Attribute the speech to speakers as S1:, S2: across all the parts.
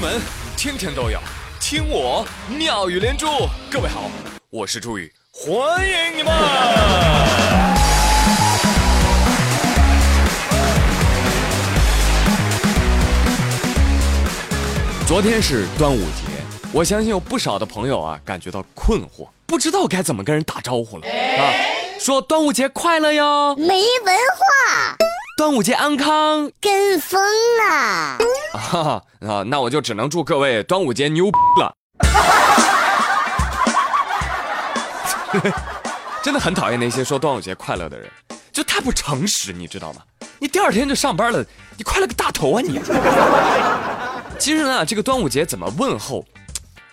S1: 闻天天都有，听我妙语连珠。各位好，我是朱宇，欢迎你们。昨天是端午节，我相信有不少的朋友啊感觉到困惑，不知道该怎么跟人打招呼了啊。说端午节快乐哟，
S2: 没文化，
S1: 端午节安康。
S2: 跟风啊！
S1: 啊啊，那我就只能祝各位端午节牛逼 了。真的很讨厌那些说端午节快乐的人，就太不诚实，你知道吗？你第二天就上班了，你快乐个大头啊你！其实呢，这个端午节怎么问候，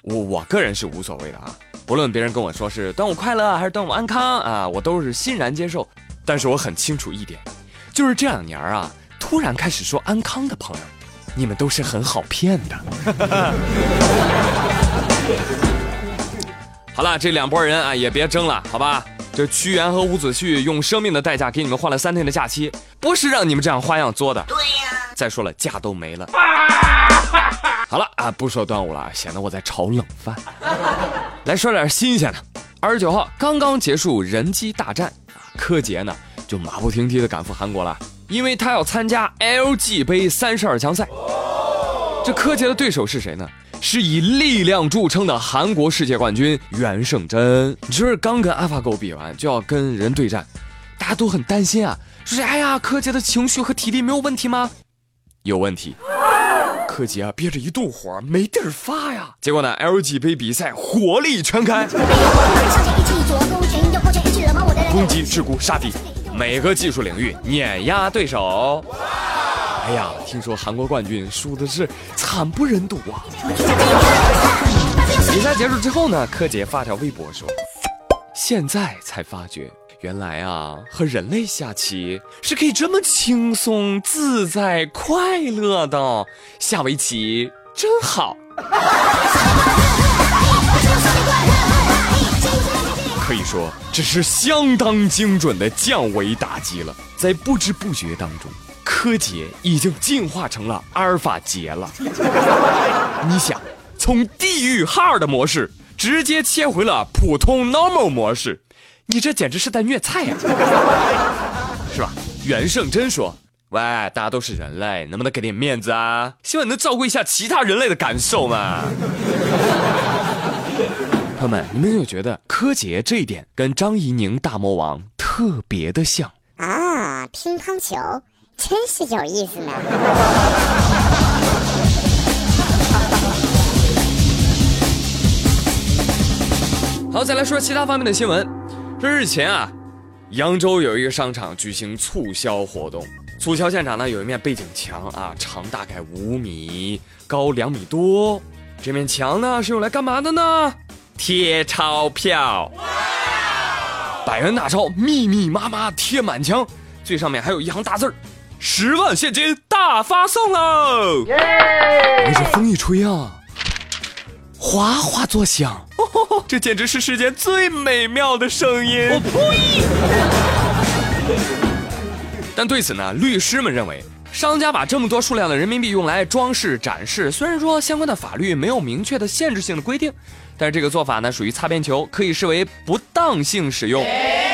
S1: 我我个人是无所谓的啊。不论别人跟我说是端午快乐还是端午安康啊，我都是欣然接受。但是我很清楚一点，就是这两年啊，突然开始说安康的朋友，你们都是很好骗的。好了，这两拨人啊，也别争了，好吧？这屈原和伍子胥用生命的代价给你们换了三天的假期，不是让你们这样花样作的。
S2: 对呀，
S1: 再说了，假都没了。好了啊，不说端午了，显得我在炒冷饭。来说点新鲜的。二十九号刚刚结束人机大战啊，柯洁呢就马不停蹄的赶赴韩国了，因为他要参加 LG 杯三十二强赛。这柯洁的对手是谁呢？是以力量著称的韩国世界冠军袁胜珍。你这是刚跟 AlphaGo 比完，就要跟人对战，大家都很担心啊，说是哎呀，柯洁的情绪和体力没有问题吗？有问题。柯洁啊，憋着一肚火，没地儿发呀。结果呢，LG 杯比赛火力全开，攻击、桎梏、杀敌，每个技术领域碾压对手。哎呀，听说韩国冠军输的是惨不忍睹啊！比赛结束之后呢，柯洁发条微博说：“现在才发觉。”原来啊，和人类下棋是可以这么轻松、自在、快乐的。下围棋真好，可以说这是相当精准的降维打击了。在不知不觉当中，柯洁已经进化成了阿尔法杰了。你想，从地狱 hard 模式直接切回了普通 normal 模式。你这简直是在虐菜呀，是吧？袁胜珍说：“喂，大家都是人类，能不能给点面子啊？希望你能照顾一下其他人类的感受嘛。”朋友们，你们有觉得柯洁这一点跟张怡宁大魔王特别的像
S2: 啊？乒乓球真是有意思呢。
S1: 好，再来说其他方面的新闻。这日前啊，扬州有一个商场举行促销活动。促销现场呢，有一面背景墙啊，长大概五米，高两米多。这面墙呢，是用来干嘛的呢？贴钞票。百元大钞密密麻麻贴满墙，最上面还有一行大字儿：十万现金大发送喽！哎，这风一吹啊，哗哗作响。这简直是世间最美妙的声音！我呸！但对此呢，律师们认为，商家把这么多数量的人民币用来装饰展示，虽然说相关的法律没有明确的限制性的规定，但是这个做法呢属于擦边球，可以视为不当性使用。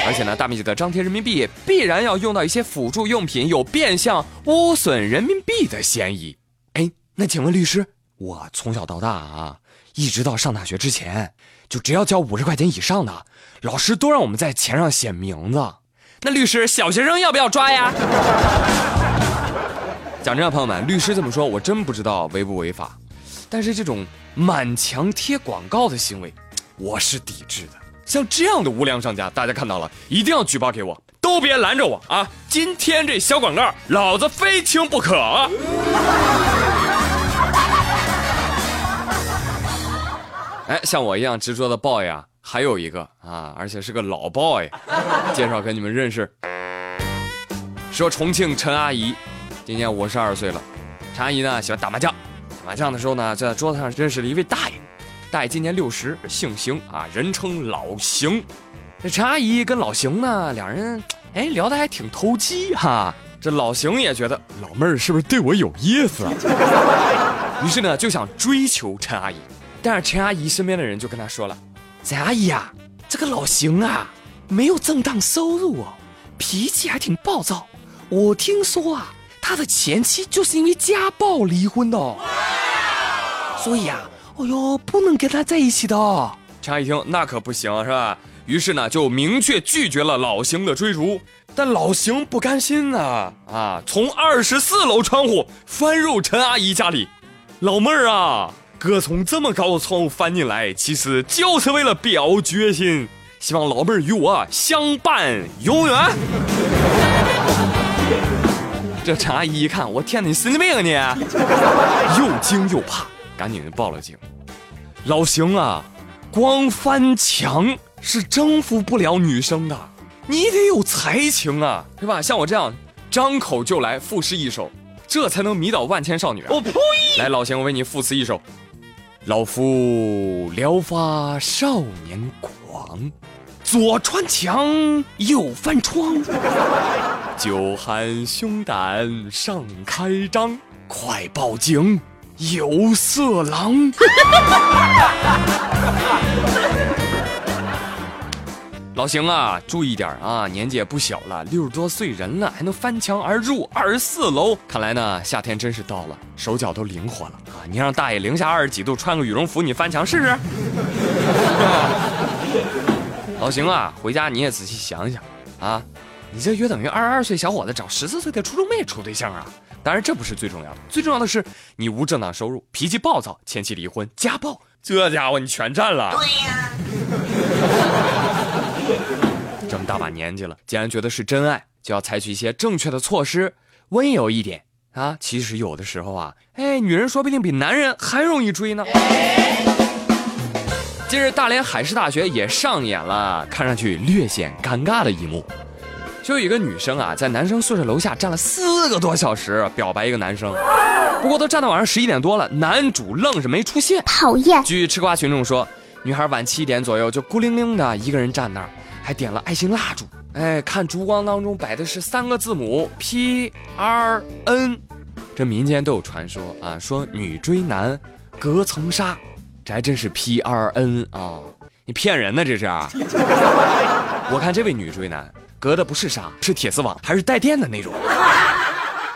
S1: 而且呢，大面积的张贴人民币必然要用到一些辅助用品，有变相污损人民币的嫌疑。哎，那请问律师，我从小到大啊，一直到上大学之前。就只要交五十块钱以上的，老师都让我们在钱上写名字。那律师，小学生要不要抓呀？讲真啊，朋友们，律师这么说，我真不知道违不违法。但是这种满墙贴广告的行为，我是抵制的。像这样的无良商家，大家看到了一定要举报给我，都别拦着我啊！今天这小广告，老子非听不可。哎，像我一样执着的 boy 啊，还有一个啊，而且是个老 boy，介绍给你们认识。说重庆陈阿姨，今年五十二岁了。陈阿姨呢喜欢打麻将，打麻将的时候呢，就在桌子上认识了一位大爷。大爷今年六十，姓邢啊，人称老邢。这陈阿姨跟老邢呢，两人哎聊得还挺投机哈。这老邢也觉得老妹儿是不是对我有意思啊？于是呢就想追求陈阿姨，但是陈阿姨身边的人就跟她说了：“陈阿姨啊，这个老邢啊，没有正当收入哦，脾气还挺暴躁。我听说啊，他的前妻就是因为家暴离婚的，所以啊，哦哟，不能跟他在一起的。”陈阿姨听，那可不行，是吧？于是呢，就明确拒绝了老邢的追逐。但老邢不甘心呐，啊，从二十四楼窗户翻入陈阿姨家里。老妹儿啊，哥从这么高的窗户翻进来，其实就是为了表决心，希望老妹儿与我相伴永远。这陈阿姨一看，我天哪，你神经病啊你！又惊又怕，赶紧报了警。老邢啊，光翻墙是征服不了女生的。你得有才情啊，对吧？像我这样张口就来赋诗一首，这才能迷倒万千少女。我呸！来，老邢，我为你赋词一首：老夫聊发少年狂，左穿墙右翻窗，酒酣胸胆尚开张，快报警，有色狼。老邢啊，注意点啊！年纪也不小了，六十多岁人了，还能翻墙而入二十四楼。看来呢，夏天真是到了，手脚都灵活了啊！你让大爷零下二十几度穿个羽绒服，你翻墙试试？老邢啊，回家你也仔细想想啊！你这约等于二十二岁小伙子找十四岁的初中妹处对象啊！当然这不是最重要的，最重要的是你无正当收入，脾气暴躁，前妻离婚，家暴，这家伙你全占了。对呀。这么大把年纪了，既然觉得是真爱，就要采取一些正确的措施，温柔一点啊。其实有的时候啊，哎，女人说不定比男人还容易追呢。近日，大连海事大学也上演了看上去略显尴尬的一幕，就有一个女生啊，在男生宿舍楼下站了四个多小时表白一个男生，不过都站到晚上十一点多了，男主愣是没出现。
S2: 讨厌。
S1: 据吃瓜群众说，女孩晚七点左右就孤零零的一个人站那儿。还点了爱心蜡烛，哎，看烛光当中摆的是三个字母 P R N，这民间都有传说啊，说女追男隔层纱，这还真是 P R N 啊，你骗人呢这是？我看这位女追男隔的不是纱，是铁丝网，还是带电的那种。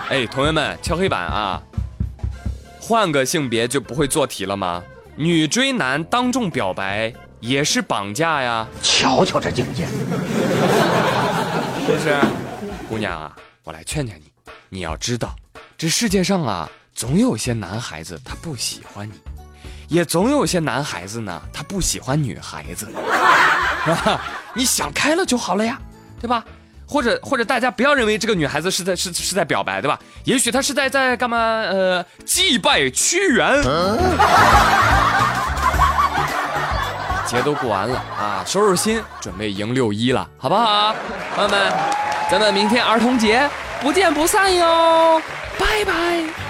S1: 哎，同学们敲黑板啊，换个性别就不会做题了吗？女追男当众表白。也是绑架呀！
S3: 瞧瞧这境界，是
S1: 不是？姑娘啊，我来劝劝你，你要知道，这世界上啊，总有些男孩子他不喜欢你，也总有些男孩子呢，他不喜欢女孩子，是吧？你想开了就好了呀，对吧？或者或者大家不要认为这个女孩子是在是是在表白，对吧？也许她是在在干嘛？呃，祭拜屈原。节都过完了啊，收拾心，准备迎六一了，好不好？朋友们，咱们明天儿童节不见不散哟，拜拜。